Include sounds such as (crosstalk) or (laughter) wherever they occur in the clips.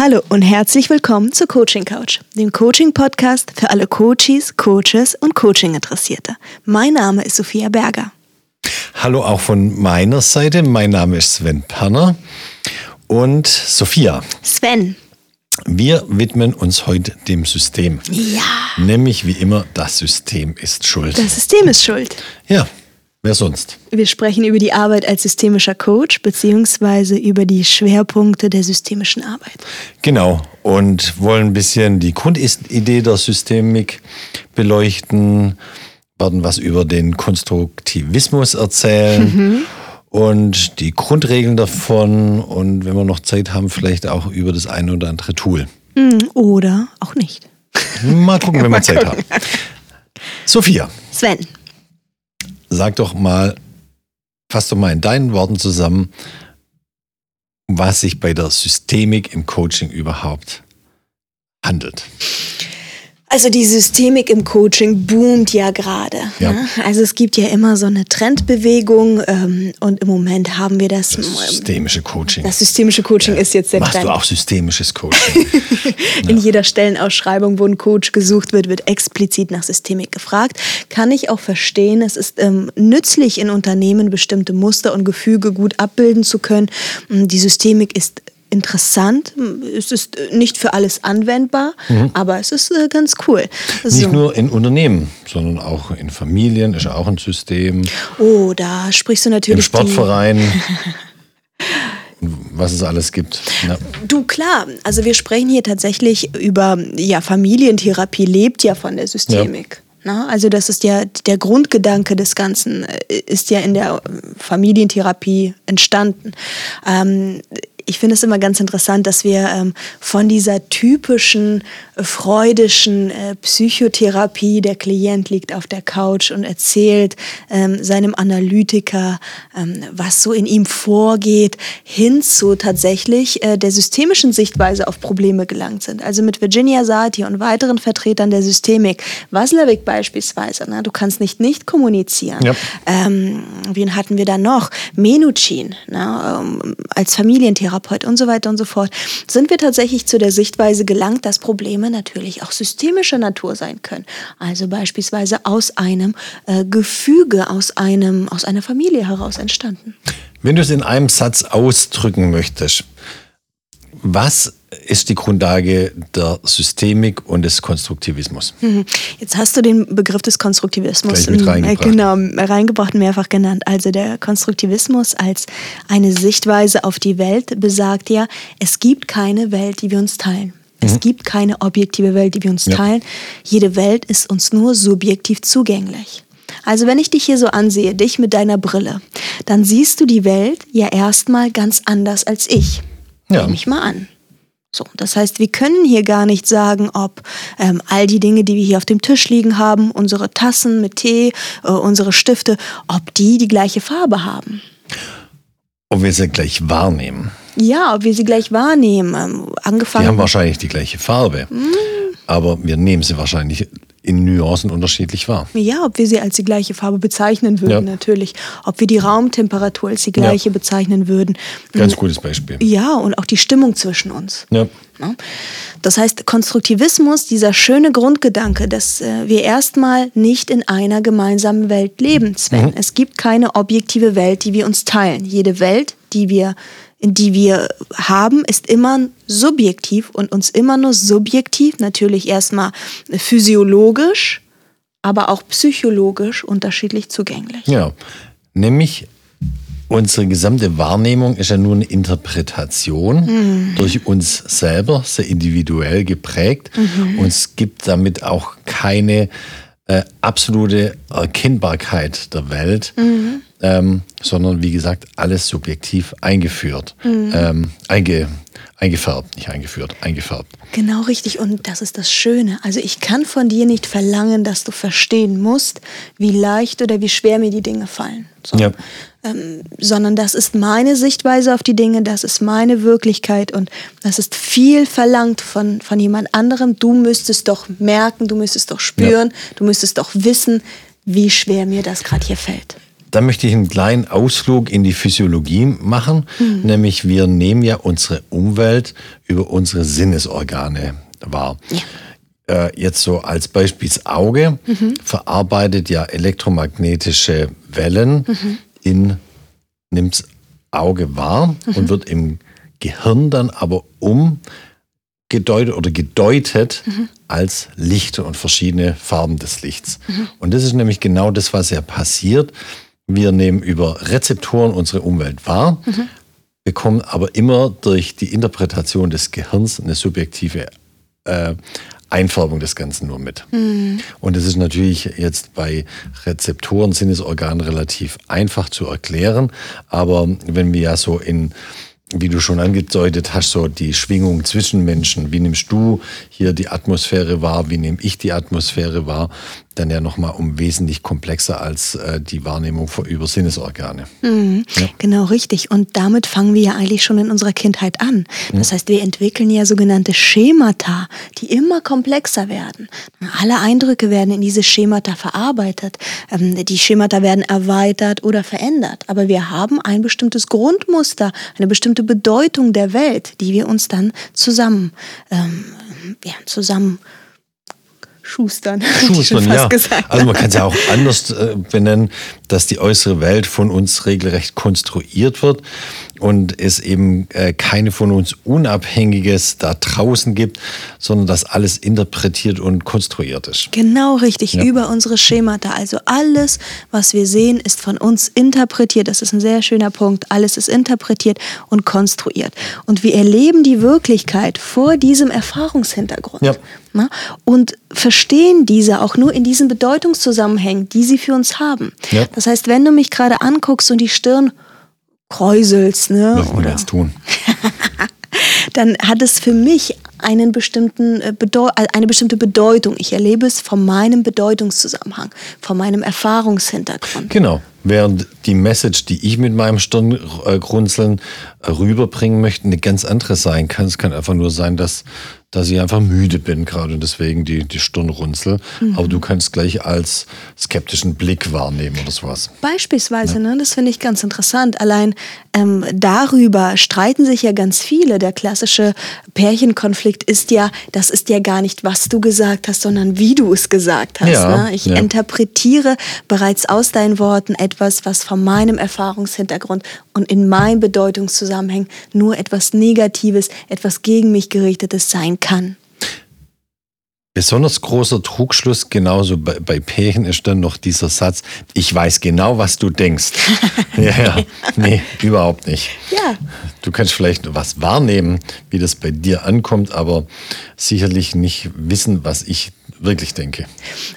Hallo und herzlich willkommen zu Coaching Couch, dem Coaching-Podcast für alle Coaches, Coaches und Coaching-Interessierte. Mein Name ist Sophia Berger. Hallo auch von meiner Seite. Mein Name ist Sven Perner und Sophia. Sven. Wir widmen uns heute dem System. Ja. Nämlich wie immer, das System ist schuld. Das System ist schuld. Ja, wer sonst? Wir sprechen über die Arbeit als systemischer Coach beziehungsweise über die Schwerpunkte der systemischen Arbeit. Genau. Und wollen ein bisschen die Grundidee der Systemik beleuchten, werden was über den Konstruktivismus erzählen. Mhm und die Grundregeln davon und wenn wir noch Zeit haben, vielleicht auch über das eine oder andere Tool. Hm, oder auch nicht. Mal gucken, wenn wir (laughs) Zeit haben. Sophia. Sven. Sag doch mal, fass doch mal in deinen Worten zusammen, was sich bei der Systemik im Coaching überhaupt handelt. Also die Systemik im Coaching boomt ja gerade. Ja. Ne? Also es gibt ja immer so eine Trendbewegung ähm, und im Moment haben wir das. Das systemische Coaching. Das systemische Coaching ja. ist jetzt der Machst Trend. du auch systemisches Coaching? (laughs) In ja. jeder Stellenausschreibung, wo ein Coach gesucht wird, wird explizit nach Systemik gefragt. Kann ich auch verstehen. Es ist ähm, nützlich in Unternehmen bestimmte Muster und Gefüge gut abbilden zu können. Die Systemik ist interessant. Es ist nicht für alles anwendbar, mhm. aber es ist äh, ganz cool. So. Nicht nur in Unternehmen, sondern auch in Familien ist auch ein System. Oh, da sprichst du natürlich. Im Sportverein. (laughs) was es alles gibt. Ja. Du, klar, also wir sprechen hier tatsächlich über, ja, Familientherapie lebt ja von der Systemik. Ja. Also das ist ja der Grundgedanke des Ganzen, äh, ist ja in der Familientherapie entstanden. Ähm, ich finde es immer ganz interessant, dass wir ähm, von dieser typischen äh, freudischen äh, Psychotherapie, der Klient liegt auf der Couch und erzählt ähm, seinem Analytiker, ähm, was so in ihm vorgeht, hin zu tatsächlich äh, der systemischen Sichtweise auf Probleme gelangt sind. Also mit Virginia Satir und weiteren Vertretern der Systemik, Waslewik beispielsweise, na, du kannst nicht nicht kommunizieren. Ja. Ähm, wen hatten wir da noch? Menuchin na, ähm, als Familientherapeut Therapeut und so weiter und so fort, sind wir tatsächlich zu der Sichtweise gelangt, dass Probleme natürlich auch systemischer Natur sein können. Also beispielsweise aus einem äh, Gefüge, aus, einem, aus einer Familie heraus entstanden. Wenn du es in einem Satz ausdrücken möchtest, was ist die Grundlage der Systemik und des Konstruktivismus. Mhm. Jetzt hast du den Begriff des Konstruktivismus mit reingebracht. genau, reingebracht, mehrfach genannt. Also der Konstruktivismus als eine Sichtweise auf die Welt besagt ja, es gibt keine Welt, die wir uns teilen. Es mhm. gibt keine objektive Welt, die wir uns ja. teilen. Jede Welt ist uns nur subjektiv zugänglich. Also wenn ich dich hier so ansehe, dich mit deiner Brille, dann siehst du die Welt ja erstmal ganz anders als ich. Ja. Nehme ich mal an. So, das heißt, wir können hier gar nicht sagen, ob ähm, all die Dinge, die wir hier auf dem Tisch liegen haben, unsere Tassen mit Tee, äh, unsere Stifte, ob die die gleiche Farbe haben. Ob wir sie gleich wahrnehmen. Ja, ob wir sie gleich wahrnehmen. Ähm, angefangen. Die haben wahrscheinlich die gleiche Farbe. Hm. Aber wir nehmen sie wahrscheinlich in Nuancen unterschiedlich wahr. Ja, ob wir sie als die gleiche Farbe bezeichnen würden, ja. natürlich. Ob wir die Raumtemperatur als die gleiche ja. bezeichnen würden. Ganz gutes Beispiel. Ja, und auch die Stimmung zwischen uns. Ja. Das heißt, Konstruktivismus, dieser schöne Grundgedanke, dass äh, wir erstmal nicht in einer gemeinsamen Welt leben, Sven. Mhm. Es gibt keine objektive Welt, die wir uns teilen. Jede Welt, die wir die wir haben, ist immer subjektiv und uns immer nur subjektiv, natürlich erstmal physiologisch, aber auch psychologisch unterschiedlich zugänglich. Ja, nämlich unsere gesamte Wahrnehmung ist ja nur eine Interpretation mhm. durch uns selber, sehr individuell geprägt. Mhm. Und es gibt damit auch keine äh, absolute Erkennbarkeit der Welt. Mhm ähm, sondern wie gesagt, alles subjektiv eingeführt, mhm. ähm, einge, eingefärbt, nicht eingeführt, eingefärbt. Genau richtig und das ist das Schöne. Also ich kann von dir nicht verlangen, dass du verstehen musst, wie leicht oder wie schwer mir die Dinge fallen. So. Ja. Ähm, sondern das ist meine Sichtweise auf die Dinge, das ist meine Wirklichkeit und das ist viel verlangt von, von jemand anderem. Du müsstest doch merken, du müsstest doch spüren, ja. du müsstest doch wissen, wie schwer mir das gerade hier fällt. Da möchte ich einen kleinen Ausflug in die Physiologie machen, mhm. nämlich wir nehmen ja unsere Umwelt über unsere Sinnesorgane wahr. Ja äh, jetzt so als Beispiel das Auge mhm. verarbeitet ja elektromagnetische Wellen mhm. in nimmt's Auge wahr mhm. und wird im Gehirn dann aber umgedeutet oder gedeutet mhm. als Licht und verschiedene Farben des Lichts. Mhm. Und das ist nämlich genau das, was ja passiert. Wir nehmen über Rezeptoren unsere Umwelt wahr, mhm. bekommen aber immer durch die Interpretation des Gehirns eine subjektive äh, Einfärbung des Ganzen nur mit. Mhm. Und es ist natürlich jetzt bei Rezeptoren, Sinnesorganen relativ einfach zu erklären. Aber wenn wir ja so in wie du schon angedeutet hast, so die Schwingung zwischen Menschen. Wie nimmst du hier die Atmosphäre wahr? Wie nehme ich die Atmosphäre wahr? Dann ja nochmal um wesentlich komplexer als äh, die Wahrnehmung über Sinnesorgane. Mhm, ja. Genau richtig. Und damit fangen wir ja eigentlich schon in unserer Kindheit an. Das mhm. heißt, wir entwickeln ja sogenannte Schemata, die immer komplexer werden. Alle Eindrücke werden in diese Schemata verarbeitet. Ähm, die Schemata werden erweitert oder verändert. Aber wir haben ein bestimmtes Grundmuster, eine bestimmte Bedeutung der Welt, die wir uns dann zusammen, ähm, ja, zusammen Schustern. (laughs) Schustern, ja. Gesagt. Also man kann es ja auch anders äh, benennen, dass die äußere Welt von uns regelrecht konstruiert wird und es eben äh, keine von uns Unabhängiges da draußen gibt, sondern dass alles interpretiert und konstruiert ist. Genau richtig, ja. über unsere Schemata. Also alles, was wir sehen, ist von uns interpretiert. Das ist ein sehr schöner Punkt. Alles ist interpretiert und konstruiert. Und wir erleben die Wirklichkeit vor diesem Erfahrungshintergrund. Ja. Ne? Und verstehen diese auch nur in diesen Bedeutungszusammenhängen, die sie für uns haben. Ja. Das heißt, wenn du mich gerade anguckst und die Stirn kräuselst, ne? Was wir jetzt tun. (laughs) dann hat es für mich einen bestimmten äh, Bedeu äh, eine bestimmte Bedeutung. Ich erlebe es von meinem Bedeutungszusammenhang, von meinem Erfahrungshintergrund. Genau. Während die Message, die ich mit meinem Stirngrunzeln rüberbringen möchte, eine ganz andere sein kann. Es kann einfach nur sein, dass dass ich einfach müde bin gerade und deswegen die, die Stirn runzel. Mhm. Aber du kannst gleich als skeptischen Blick wahrnehmen oder sowas. Beispielsweise, ja. ne? das finde ich ganz interessant. Allein ähm, darüber streiten sich ja ganz viele. Der klassische Pärchenkonflikt ist ja, das ist ja gar nicht, was du gesagt hast, sondern wie du es gesagt hast. Ja, ne? Ich ja. interpretiere bereits aus deinen Worten etwas, was von meinem Erfahrungshintergrund und in meinem Bedeutungszusammenhang nur etwas Negatives, etwas gegen mich gerichtetes sein kann. Besonders großer Trugschluss, genauso bei, bei Pärchen, ist dann noch dieser Satz, ich weiß genau, was du denkst. (laughs) ja, ja, nee, überhaupt nicht. Ja. Du kannst vielleicht was wahrnehmen, wie das bei dir ankommt, aber sicherlich nicht wissen, was ich wirklich denke.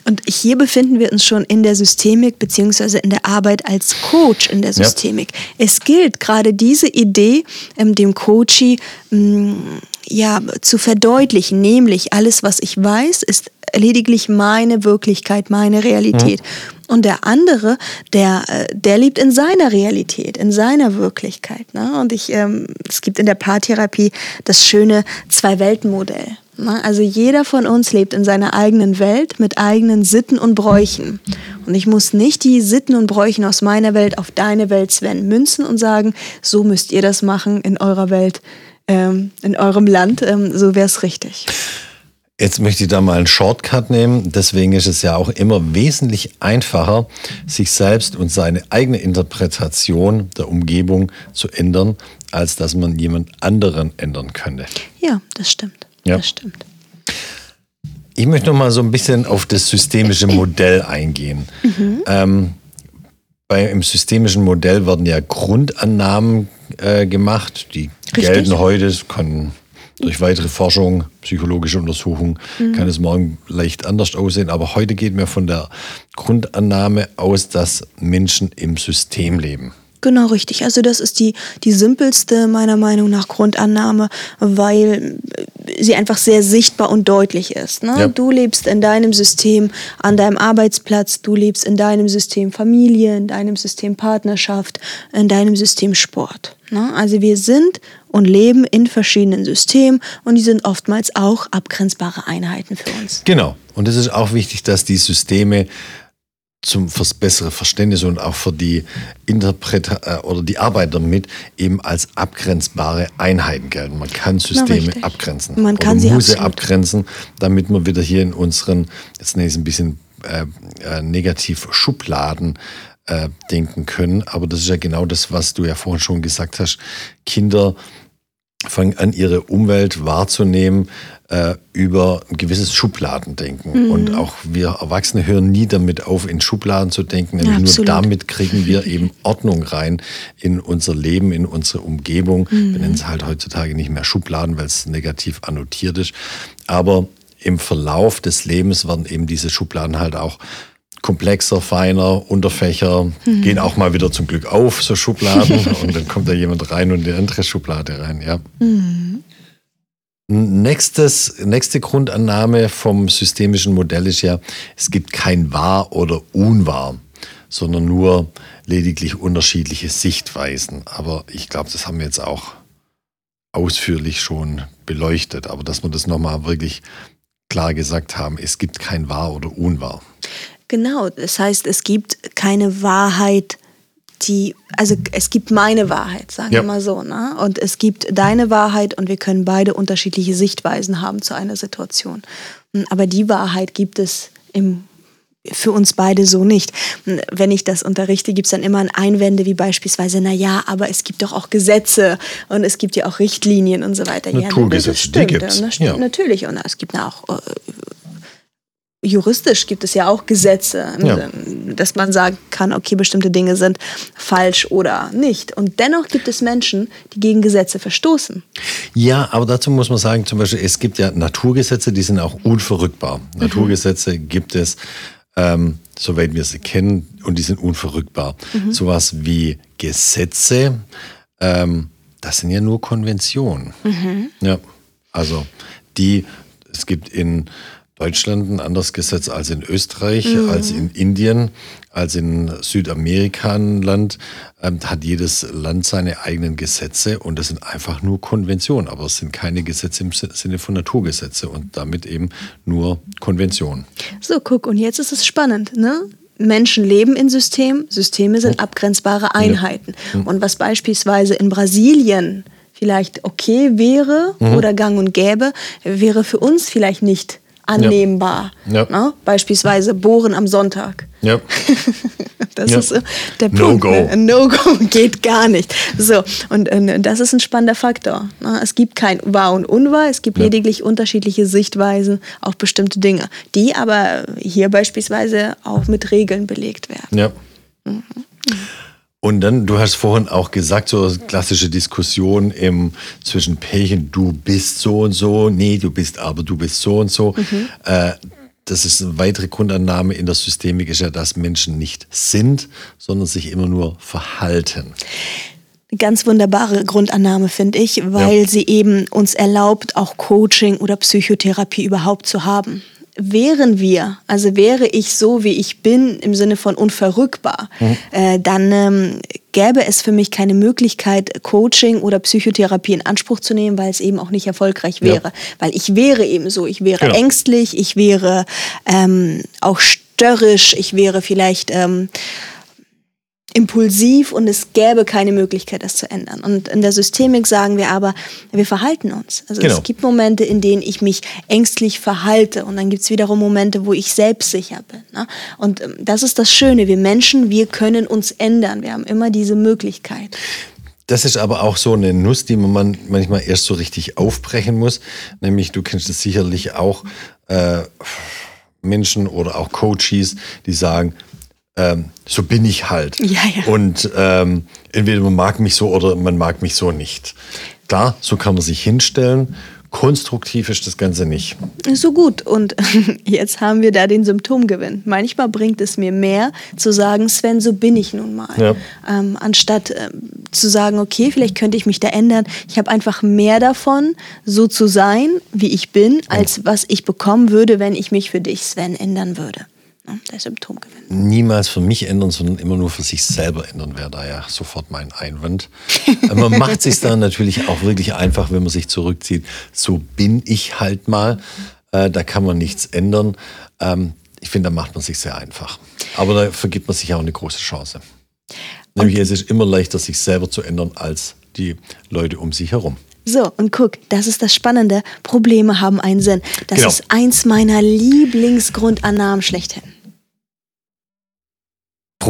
Und hier befinden wir uns schon in der Systemik beziehungsweise in der Arbeit als Coach in der Systemik. Ja. Es gilt gerade diese Idee, ähm, dem Coachie ähm, ja, zu verdeutlichen, nämlich alles, was ich weiß, ist lediglich meine Wirklichkeit, meine Realität. Mhm. Und der andere, der, äh, der lebt in seiner Realität, in seiner Wirklichkeit. Ne? Und ich, ähm, es gibt in der Paartherapie das schöne Zwei-Welten-Modell. Ne? Also jeder von uns lebt in seiner eigenen Welt mit eigenen Sitten und Bräuchen. Und ich muss nicht die Sitten und Bräuchen aus meiner Welt auf deine Welt, Sven, münzen und sagen, so müsst ihr das machen in eurer Welt, ähm, in eurem Land, ähm, so wäre es richtig. Jetzt möchte ich da mal einen Shortcut nehmen. Deswegen ist es ja auch immer wesentlich einfacher, sich selbst und seine eigene Interpretation der Umgebung zu ändern, als dass man jemand anderen ändern könnte. Ja, das stimmt. Ja. Das stimmt. Ich möchte noch mal so ein bisschen auf das systemische Modell (clears throat) eingehen. Mhm. Ähm, bei, Im systemischen Modell werden ja Grundannahmen äh, gemacht, die Richtig. gelten heute, können durch weitere Forschung, psychologische Untersuchung, mhm. kann es morgen leicht anders aussehen. Aber heute geht mir von der Grundannahme aus, dass Menschen im System leben. Genau richtig. Also das ist die, die simpelste meiner Meinung nach Grundannahme, weil sie einfach sehr sichtbar und deutlich ist. Ne? Ja. Du lebst in deinem System an deinem Arbeitsplatz, du lebst in deinem System Familie, in deinem System Partnerschaft, in deinem System Sport. Ne? Also wir sind und leben in verschiedenen Systemen und die sind oftmals auch abgrenzbare Einheiten für uns. Genau. Und es ist auch wichtig, dass die Systeme zum fürs bessere Verständnis und auch für die Interpreta äh, oder die Arbeit damit eben als abgrenzbare Einheiten gelten. Man kann Systeme Richtig. abgrenzen. Man kann oder sie muss sie abgrenzen, damit man wieder hier in unseren, jetzt nenne ich es ein bisschen äh, äh, negativ Schubladen äh, denken können. Aber das ist ja genau das, was du ja vorhin schon gesagt hast. Kinder fangen an, ihre Umwelt wahrzunehmen äh, über ein gewisses Schubladendenken. Mhm. Und auch wir Erwachsene hören nie damit auf, in Schubladen zu denken. Nämlich nur Absolut. damit kriegen wir (laughs) eben Ordnung rein in unser Leben, in unsere Umgebung. Mhm. Wir nennen es halt heutzutage nicht mehr Schubladen, weil es negativ annotiert ist. Aber im Verlauf des Lebens werden eben diese Schubladen halt auch komplexer, feiner, Unterfächer, Mhm. gehen auch mal wieder zum Glück auf, so Schubladen, (laughs) und dann kommt da jemand rein und in die andere Schublade rein, ja. Mhm. Nächstes, nächste Grundannahme vom systemischen Modell ist ja, es gibt kein wahr oder unwahr, sondern nur lediglich unterschiedliche Sichtweisen. Aber ich glaube, das haben wir jetzt auch ausführlich schon beleuchtet. Aber dass wir das nochmal wirklich klar gesagt haben, es gibt kein wahr oder unwahr. Genau, das heißt, es gibt keine Wahrheit, die, also es gibt meine Wahrheit, sagen Ja. wir mal so, ne? Und es gibt deine Wahrheit und wir können beide unterschiedliche Sichtweisen haben zu einer Situation. Hm, Aber die Wahrheit gibt es im für uns beide so nicht. Hm, Wenn ich das unterrichte, gibt es dann immer ein Einwände, wie beispielsweise, na ja, aber es gibt doch auch Gesetze und es gibt ja auch Richtlinien und so weiter. Naturgesetze, ja, die ja, das stimmt ja. natürlich. Und es gibt auch äh, juristisch gibt es ja auch Gesetze, Ja. dass man sagen kann, okay, bestimmte Dinge sind falsch oder nicht. Und dennoch gibt es Menschen, die gegen Gesetze verstoßen. Ja, aber dazu muss man sagen, zum Beispiel, es gibt ja Naturgesetze, die sind auch unverrückbar. Naturgesetze gibt es, ähm, soweit wir sie kennen, und die sind unverrückbar. Sowas wie Gesetze, ähm, das sind ja nur Konventionen. Ja, also die, es gibt in Deutschland ein anderes Gesetz als in Österreich, als in Indien, als in Südamerika ein Land. Ähm, hat jedes Land seine eigenen Gesetze und das sind einfach nur Konventionen, aber es sind keine Gesetze im Sinne von Naturgesetze und damit eben nur Konventionen. So, guck, und jetzt ist es spannend, ne? Menschen leben in Systemen, Systeme sind abgrenzbare Einheiten. Und was beispielsweise in Brasilien vielleicht okay wäre oder gang und gäbe, wäre für uns vielleicht nicht annehmbar. Ja. Ne? Beispielsweise Bohren am Sonntag. Ja. (laughs) Das Ja. ist der Punkt. go. Ne? Ein No-Go (laughs) geht gar nicht. So, und äh, das ist ein spannender Faktor. Ne? Es gibt kein Wahr und Unwahr, es gibt Ja. lediglich unterschiedliche Sichtweisen auf bestimmte Dinge, die aber hier beispielsweise auch mit Regeln belegt werden. Ja. Und dann, du hast vorhin auch gesagt, so klassische Diskussion im, zwischen Pärchen, du bist so und so, nee, du bist aber, du bist so und so. Äh, das ist eine weitere Grundannahme in der Systemik, ist ja, dass Menschen nicht sind, sondern sich immer nur verhalten. Ganz wunderbare Grundannahme, finde ich, weil Ja. sie eben uns erlaubt, auch Coaching oder Psychotherapie überhaupt zu haben. Wären wir, also wäre ich so, wie ich bin, im Sinne von unverrückbar, äh, dann ähm, gäbe es für mich keine Möglichkeit, Coaching oder Psychotherapie in Anspruch zu nehmen, weil es eben auch nicht erfolgreich wäre. Weil ich wäre eben so, ich wäre Genau. ängstlich, ich wäre ähm, auch störrisch, ich wäre vielleicht ähm, impulsiv und es gäbe keine Möglichkeit, das zu ändern. Und in der Systemik sagen wir aber, wir verhalten uns. Also Genau. es gibt Momente, in denen ich mich ängstlich verhalte und dann gibt es wiederum Momente, wo ich selbstsicher bin. Ne? Und ähm, das ist das Schöne. Wir Menschen, wir können uns ändern. Wir haben immer diese Möglichkeit. Das ist aber auch so eine Nuss, die man manchmal erst so richtig aufbrechen muss. Nämlich, du kennst es sicherlich auch, äh, Menschen oder auch Coaches, die sagen, ähm, so bin ich halt. Ja, ja. Und ähm, entweder man mag mich so oder man mag mich so nicht. Klar, so kann man sich hinstellen. Konstruktiv ist das Ganze nicht. So gut. Und (laughs) jetzt haben wir da den Symptomgewinn. Manchmal bringt es mir mehr zu sagen, Sven, so bin ich nun mal. Ja. Ähm, anstatt ähm, zu sagen, okay, vielleicht könnte ich mich da ändern. Ich habe einfach mehr davon, so zu sein, wie ich bin, als was ich bekommen würde, wenn ich mich für dich, Sven, ändern würde. Der Symptomgewinn. niemals für mich ändern, sondern immer nur für sich selber ändern, wäre da ja sofort mein Einwand. man macht sich dann natürlich auch wirklich einfach, wenn man sich zurückzieht. So bin ich halt mal. Äh, da kann man nichts ändern. Ähm, ich finde, da macht man sich sehr einfach. Aber da vergibt man sich auch eine große Chance. Nämlich und es ist immer leichter, sich selber zu ändern als die Leute um sich herum. So, und guck, das ist das Spannende. Probleme haben einen Sinn. Das genau. ist eins meiner Lieblingsgrundannahmen schlechthin.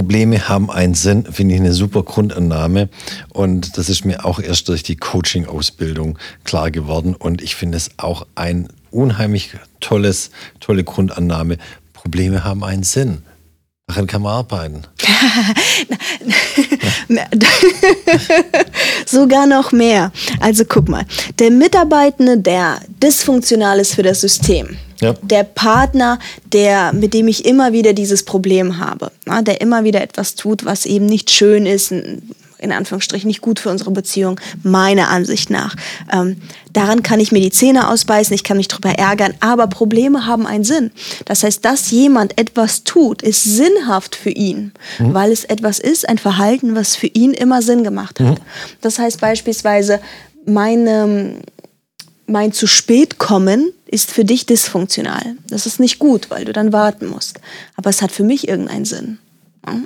Probleme haben einen Sinn, finde ich eine super Grundannahme. Und das ist mir auch erst durch die Coaching-Ausbildung klar geworden. Und ich finde es auch ein unheimlich tolles, tolle Grundannahme. Probleme haben einen Sinn. Daran kann man arbeiten. (laughs) Sogar noch mehr. Also guck mal, der Mitarbeitende, der dysfunktional ist für das System, ja. der Partner, der, mit dem ich immer wieder dieses Problem habe, der immer wieder etwas tut, was eben nicht schön ist, in Anführungsstrichen nicht gut für unsere Beziehung, meiner Ansicht nach. Ähm, daran kann ich mir die Zähne ausbeißen, ich kann mich darüber ärgern, aber Probleme haben einen Sinn. Das heißt, dass jemand etwas tut, ist sinnhaft für ihn, mhm. weil es etwas ist, ein Verhalten, was für ihn immer Sinn gemacht hat. Mhm. Das heißt beispielsweise, meine, mein zu spät kommen ist für dich dysfunktional. Das ist nicht gut, weil du dann warten musst. Aber es hat für mich irgendeinen Sinn.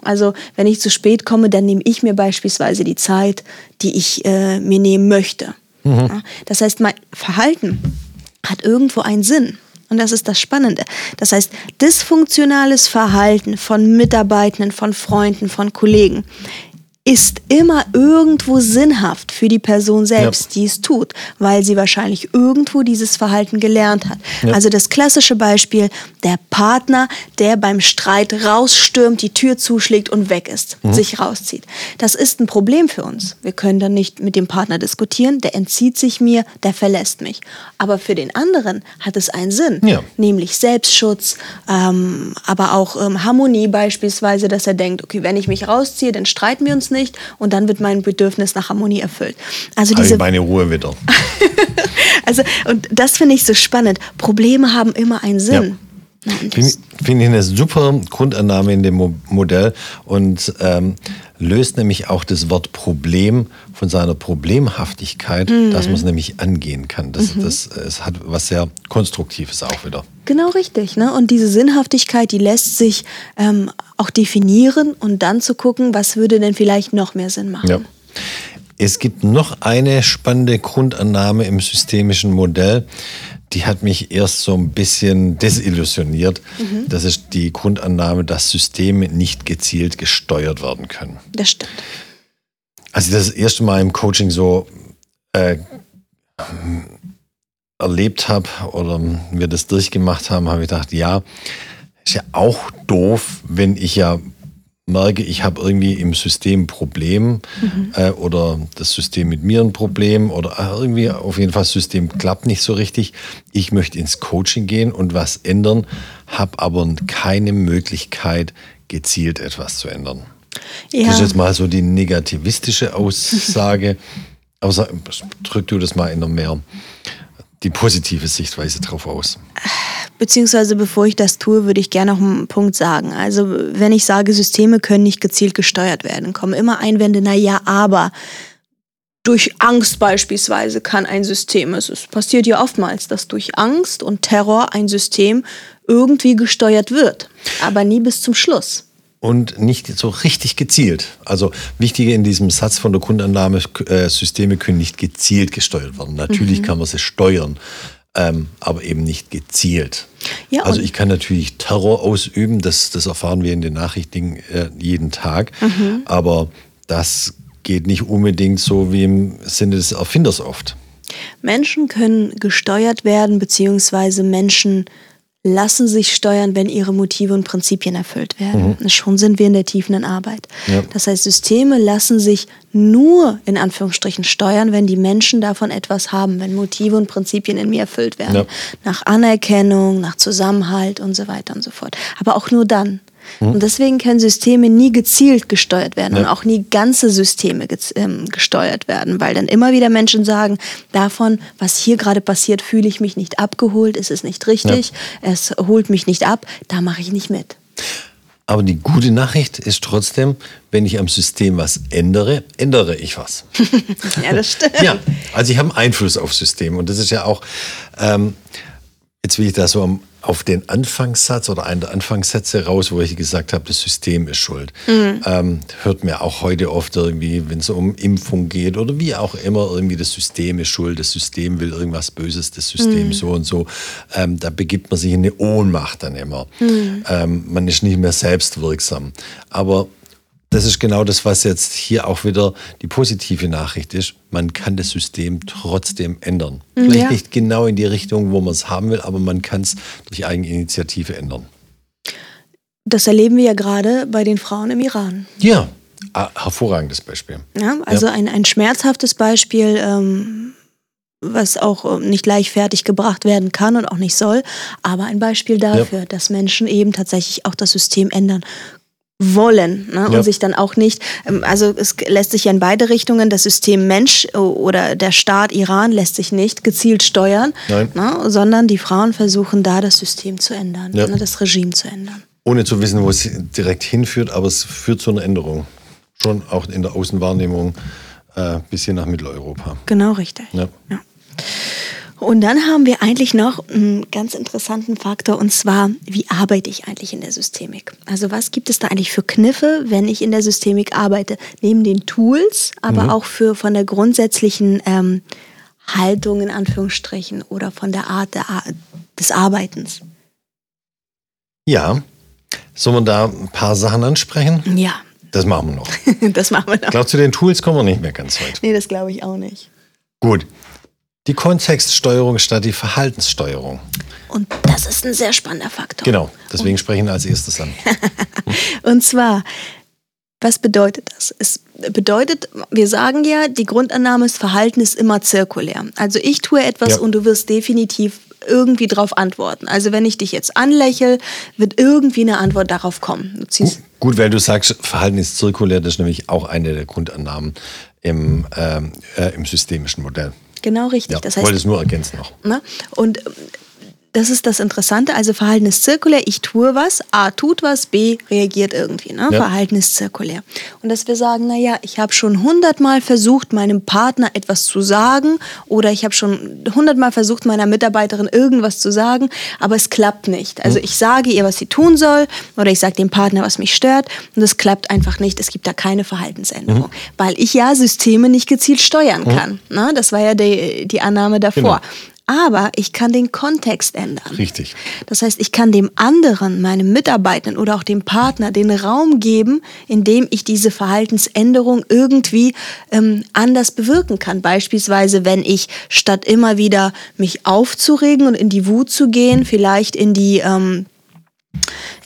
Also wenn ich zu spät komme, dann nehme ich mir beispielsweise die Zeit, die ich äh, mir nehmen möchte. Mhm. Das heißt, mein Verhalten hat irgendwo einen Sinn. Und das ist das Spannende. Das heißt, dysfunktionales Verhalten von Mitarbeitenden, von Freunden, von Kollegen ist immer irgendwo sinnhaft für die Person selbst, ja. die es tut, weil sie wahrscheinlich irgendwo dieses Verhalten gelernt hat. Ja. Also das klassische Beispiel, der Partner, der beim Streit rausstürmt, die Tür zuschlägt und weg ist, mhm. sich rauszieht. Das ist ein Problem für uns. Wir können dann nicht mit dem Partner diskutieren, der entzieht sich mir, der verlässt mich. Aber für den anderen hat es einen Sinn, ja. nämlich Selbstschutz, ähm, aber auch ähm, Harmonie beispielsweise, dass er denkt, okay, wenn ich mich rausziehe, dann streiten wir uns nicht und dann wird mein Bedürfnis nach Harmonie erfüllt. Also diese ich meine Ruhe wieder. (laughs) also und das finde ich so spannend. Probleme haben immer einen Sinn. Ja. Finde find ich eine super Grundannahme in dem Modell und ähm, löst nämlich auch das Wort Problem von seiner Problemhaftigkeit, mhm. dass man es nämlich angehen kann. Das, mhm. das, es hat was sehr Konstruktives auch wieder. Genau richtig. Ne? Und diese Sinnhaftigkeit, die lässt sich ähm, auch definieren und dann zu gucken, was würde denn vielleicht noch mehr Sinn machen. Ja. Es gibt noch eine spannende Grundannahme im systemischen Modell, die hat mich erst so ein bisschen desillusioniert. Mhm. Das ist die Grundannahme, dass Systeme nicht gezielt gesteuert werden können. Das stimmt. Als ich das erste Mal im Coaching so äh, erlebt habe oder wir das durchgemacht haben, habe ich gedacht, ja, ist ja auch doof, wenn ich ja merke, ich habe irgendwie im System ein Problem mhm. äh, oder das System mit mir ein Problem oder äh, irgendwie auf jeden Fall das System klappt nicht so richtig. Ich möchte ins Coaching gehen und was ändern, habe aber keine Möglichkeit, gezielt etwas zu ändern. Ja. Das ist jetzt mal so die negativistische Aussage. (laughs) aber sag, drück du das mal in der mehr die positive Sichtweise drauf aus. Beziehungsweise bevor ich das tue, würde ich gerne noch einen Punkt sagen. Also wenn ich sage, Systeme können nicht gezielt gesteuert werden, kommen immer Einwände, na ja, aber durch Angst beispielsweise kann ein System, es passiert ja oftmals, dass durch Angst und Terror ein System irgendwie gesteuert wird, aber nie bis zum Schluss und nicht so richtig gezielt. Also wichtige in diesem Satz von der Grundannahme, äh, Systeme können nicht gezielt gesteuert werden. Natürlich mhm. kann man sie steuern, ähm, aber eben nicht gezielt. Ja, also ich kann natürlich Terror ausüben, das, das erfahren wir in den Nachrichten äh, jeden Tag, mhm. aber das geht nicht unbedingt so wie im Sinne des Erfinders oft. Menschen können gesteuert werden, beziehungsweise Menschen lassen sich steuern, wenn ihre Motive und Prinzipien erfüllt werden. Mhm. Schon sind wir in der tiefenden Arbeit. Ja. Das heißt, Systeme lassen sich nur in Anführungsstrichen steuern, wenn die Menschen davon etwas haben, wenn Motive und Prinzipien in mir erfüllt werden. Ja. Nach Anerkennung, nach Zusammenhalt und so weiter und so fort. Aber auch nur dann. Mhm. Und deswegen können Systeme nie gezielt gesteuert werden ja. und auch nie ganze Systeme ähm, gesteuert werden, weil dann immer wieder Menschen sagen, davon, was hier gerade passiert, fühle ich mich nicht abgeholt, ist es nicht richtig, ja. es holt mich nicht ab, da mache ich nicht mit. Aber die gute Nachricht ist trotzdem, wenn ich am System was ändere, ändere ich was. (laughs) ja, das stimmt. ja, also ich habe einen Einfluss aufs System und das ist ja auch, ähm, jetzt will ich da so am auf den Anfangssatz oder einen der Anfangssätze raus, wo ich gesagt habe, das System ist schuld. Mhm. Ähm, hört mir auch heute oft irgendwie, wenn es um Impfung geht oder wie auch immer, irgendwie das System ist schuld, das System will irgendwas Böses, das System mhm. so und so. Ähm, da begibt man sich in eine Ohnmacht dann immer. Mhm. Ähm, man ist nicht mehr selbstwirksam. Aber das ist genau das, was jetzt hier auch wieder die positive Nachricht ist. Man kann das System trotzdem ändern. Mhm, Vielleicht ja. nicht genau in die Richtung, wo man es haben will, aber man kann es durch Eigeninitiative ändern. Das erleben wir ja gerade bei den Frauen im Iran. Ja, hervorragendes Beispiel. Ja, also ja. Ein, ein schmerzhaftes Beispiel. Ähm was auch ähm, nicht leichtfertig gebracht werden kann und auch nicht soll, aber ein Beispiel dafür, ja. dass Menschen eben tatsächlich auch das System ändern wollen ne? und sich dann auch nicht, ähm, also es lässt sich ja in beide Richtungen, das System Mensch oder der Staat Iran lässt sich nicht gezielt steuern, ne? sondern die Frauen versuchen da das System zu ändern, ja. ne? das Regime zu ändern. Ohne zu wissen, wo es direkt hinführt, aber es führt zu einer Änderung. Schon auch in der Außenwahrnehmung äh, bis hier nach Mitteleuropa. Genau richtig. Ja. ja. Und dann haben wir eigentlich noch einen ganz interessanten Faktor und zwar, wie arbeite ich eigentlich in der Systemik? Also was gibt es da eigentlich für Kniffe, wenn ich in der Systemik arbeite? Neben den Tools, aber mhm. auch für von der grundsätzlichen ähm, Haltung in Anführungsstrichen oder von der Art der, des Arbeitens. Ja, sollen wir da ein paar Sachen ansprechen? Ja. Das machen wir noch. (laughs) das machen wir noch. Ich glaube, zu den Tools kommen wir nicht mehr ganz weit. Nee, das glaube ich auch nicht. Gut. Die Kontextsteuerung statt die Verhaltenssteuerung. Und das ist ein sehr spannender Faktor. Genau, deswegen sprechen wir als erstes an. (laughs) Und zwar, was bedeutet das? Es bedeutet, wir sagen ja, die Grundannahme ist, Verhalten ist immer zirkulär. Also ich tue etwas ja. und du wirst definitiv irgendwie darauf antworten. Also wenn ich dich jetzt anlächle, wird irgendwie eine Antwort darauf kommen. Gut, gut, weil du sagst, Verhalten ist zirkulär, das ist nämlich auch eine der Grundannahmen im, ähm, äh, im systemischen Modell. Genau richtig. Ja, das heißt, wollte es nur ergänzen noch. Ne? Und das ist das Interessante. Also Verhalten ist zirkulär. Ich tue was, A tut was, B reagiert irgendwie. Ne? Ja. Verhalten ist zirkulär. Und dass wir sagen, naja, ich habe schon hundertmal versucht, meinem Partner etwas zu sagen oder ich habe schon hundertmal versucht, meiner Mitarbeiterin irgendwas zu sagen, aber es klappt nicht. Also hm. ich sage ihr, was sie tun soll oder ich sage dem Partner, was mich stört und es klappt einfach nicht. Es gibt da keine Verhaltensänderung, mhm. weil ich ja Systeme nicht gezielt steuern mhm. kann. Ne? Das war ja die, die Annahme davor. Genau aber ich kann den Kontext ändern. Richtig. Das heißt, ich kann dem anderen, meinem Mitarbeitenden oder auch dem Partner den Raum geben, in dem ich diese Verhaltensänderung irgendwie ähm, anders bewirken kann. Beispielsweise, wenn ich statt immer wieder mich aufzuregen und in die Wut zu gehen, vielleicht in die ähm,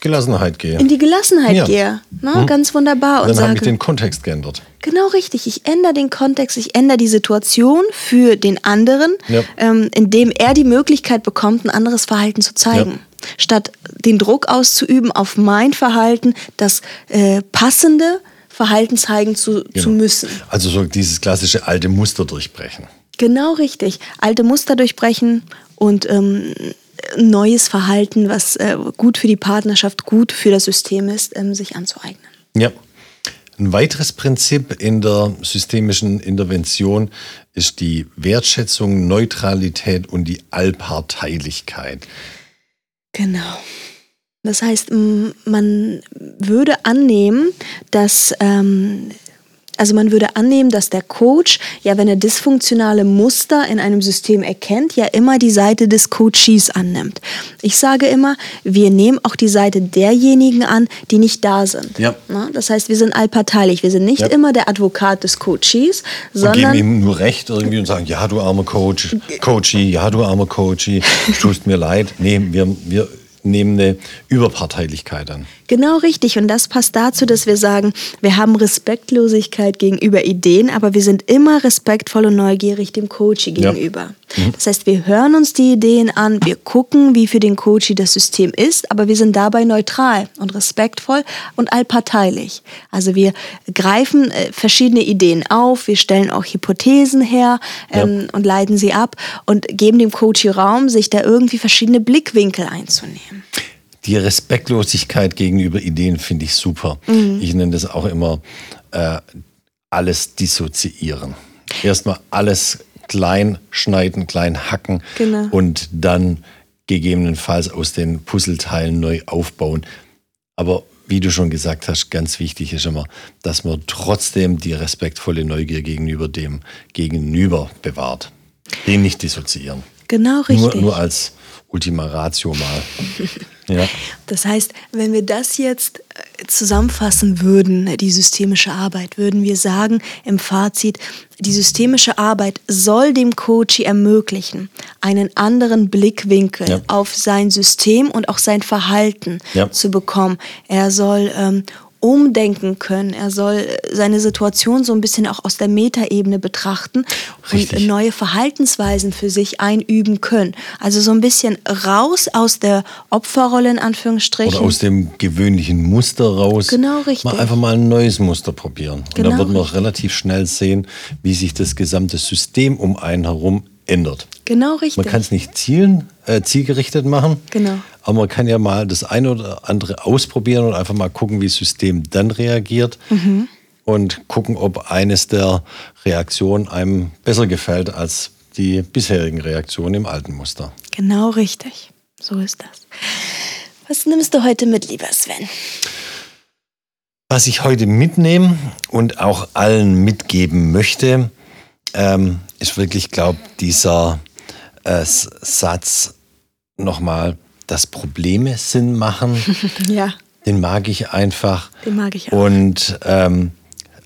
Gelassenheit gehe. In die Gelassenheit ja. gehe. Ne? Hm. Ganz wunderbar. Und dann habe ich den Kontext geändert. Genau richtig. Ich ändere den Kontext, ich ändere die Situation für den anderen, ja. ähm, indem er die Möglichkeit bekommt, ein anderes Verhalten zu zeigen. Ja. Statt den Druck auszuüben auf mein Verhalten, das äh, passende Verhalten zeigen zu, genau. zu müssen. Also so dieses klassische alte Muster durchbrechen. Genau richtig. Alte Muster durchbrechen und ähm, neues Verhalten, was äh, gut für die Partnerschaft, gut für das System ist, ähm, sich anzueignen. Ja. Ein weiteres Prinzip in der systemischen Intervention ist die Wertschätzung, Neutralität und die Allparteilichkeit. Genau. Das heißt, man würde annehmen, dass ähm, also man würde annehmen, dass der Coach, ja, wenn er dysfunktionale Muster in einem System erkennt, ja immer die Seite des Coaches annimmt. Ich sage immer, wir nehmen auch die Seite derjenigen an, die nicht da sind. Ja. Das heißt, wir sind allparteilich. Wir sind nicht ja. immer der Advokat des Coaches, sondern... Und geben ihm nur Recht irgendwie und sagen, ja, du armer Coach, Coachy, ja, du armer Coachy, tust mir leid. Nee, wir, wir nehmen eine Überparteilichkeit an. Genau richtig. Und das passt dazu, dass wir sagen, wir haben Respektlosigkeit gegenüber Ideen, aber wir sind immer respektvoll und neugierig dem Coach gegenüber. Ja. Mhm. Das heißt, wir hören uns die Ideen an, wir gucken, wie für den Coach das System ist, aber wir sind dabei neutral und respektvoll und allparteilich. Also wir greifen äh, verschiedene Ideen auf, wir stellen auch Hypothesen her ähm, ja. und leiten sie ab und geben dem Coach Raum, sich da irgendwie verschiedene Blickwinkel einzunehmen die Respektlosigkeit gegenüber Ideen finde ich super. Mhm. Ich nenne das auch immer äh, alles dissoziieren. Erstmal alles klein schneiden, klein hacken genau. und dann gegebenenfalls aus den Puzzleteilen neu aufbauen. Aber wie du schon gesagt hast, ganz wichtig ist immer, dass man trotzdem die respektvolle Neugier gegenüber dem Gegenüber bewahrt. Den nicht dissoziieren. Genau richtig. Nur, nur als Ultima Ratio mal. (laughs) ja. Das heißt, wenn wir das jetzt äh, zusammenfassen würden, die systemische Arbeit, würden wir sagen im Fazit, die systemische Arbeit soll dem Coach ermöglichen, einen anderen Blickwinkel ja. auf sein System und auch sein Verhalten ja. zu bekommen. Er soll ähm, umdenken können. Er soll seine Situation so ein bisschen auch aus der Metaebene betrachten Richtig. und neue Verhaltensweisen für sich einüben können. Also so ein bisschen raus aus der Opferrolle in Anführungsstrichen. Oder aus dem gewöhnlichen Muster raus. Genau, richtig. Mal einfach mal ein neues Muster probieren. Genau. Und dann wird man auch relativ schnell sehen, wie sich das gesamte System um einen herum ändert. Genau richtig. Man kann es nicht zielen, äh, zielgerichtet machen. Genau. Aber man kann ja mal das eine oder andere ausprobieren und einfach mal gucken, wie das System dann reagiert. Mhm. Und gucken, ob eines der Reaktionen einem besser gefällt als die bisherigen Reaktionen im alten Muster. Genau richtig. So ist das. Was nimmst du heute mit, lieber Sven? Was ich heute mitnehme und auch allen mitgeben möchte, ähm, ist wirklich, glaube dieser äh, Satz nochmal, dass Probleme Sinn machen. (laughs) ja. Den mag ich einfach. Den mag ich auch. Und ähm,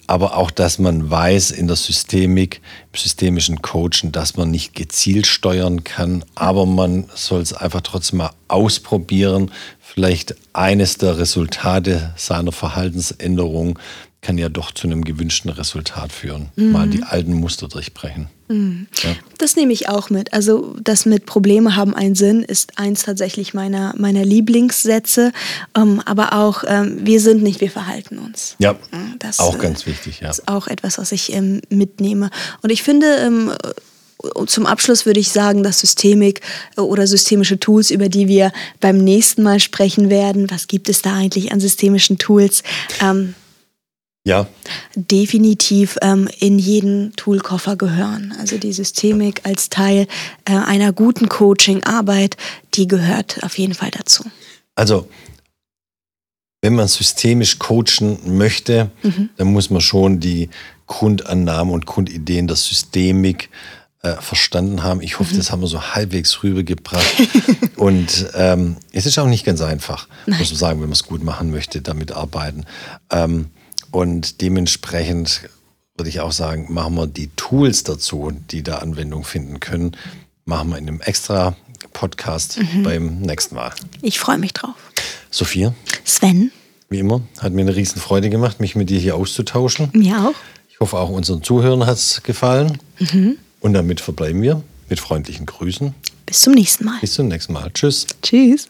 aber auch, dass man weiß in der Systemik, im systemischen Coachen, dass man nicht gezielt steuern kann, aber man soll es einfach trotzdem mal ausprobieren. Vielleicht eines der Resultate seiner Verhaltensänderung kann ja doch zu einem gewünschten Resultat führen. Mhm. Mal die alten Muster durchbrechen. Mhm. Ja. Das nehme ich auch mit. Also das mit Probleme haben einen Sinn ist eins tatsächlich meiner, meiner Lieblingssätze. Ähm, aber auch ähm, wir sind nicht, wir verhalten uns. Ja, das, auch ganz wichtig. Ja. ist auch etwas, was ich ähm, mitnehme. Und ich finde, ähm, zum Abschluss würde ich sagen, dass Systemik äh, oder systemische Tools, über die wir beim nächsten Mal sprechen werden, was gibt es da eigentlich an systemischen Tools? Ähm, ja. definitiv ähm, in jeden Toolkoffer gehören. Also die Systemik als Teil äh, einer guten Coaching-Arbeit, die gehört auf jeden Fall dazu. Also wenn man systemisch coachen möchte, mhm. dann muss man schon die Grundannahmen und Grundideen der Systemik äh, verstanden haben. Ich hoffe, mhm. das haben wir so halbwegs rübergebracht. (laughs) und ähm, es ist auch nicht ganz einfach, Nein. muss man sagen, wenn man es gut machen möchte, damit arbeiten. Ähm, und dementsprechend würde ich auch sagen, machen wir die Tools dazu, die da Anwendung finden können, machen wir in einem extra Podcast mhm. beim nächsten Mal. Ich freue mich drauf. Sophia. Sven. Wie immer, hat mir eine riesen Freude gemacht, mich mit dir hier auszutauschen. Mir auch. Ich hoffe, auch unseren Zuhörern hat es gefallen. Mhm. Und damit verbleiben wir mit freundlichen Grüßen. Bis zum nächsten Mal. Bis zum nächsten Mal. Tschüss. Tschüss.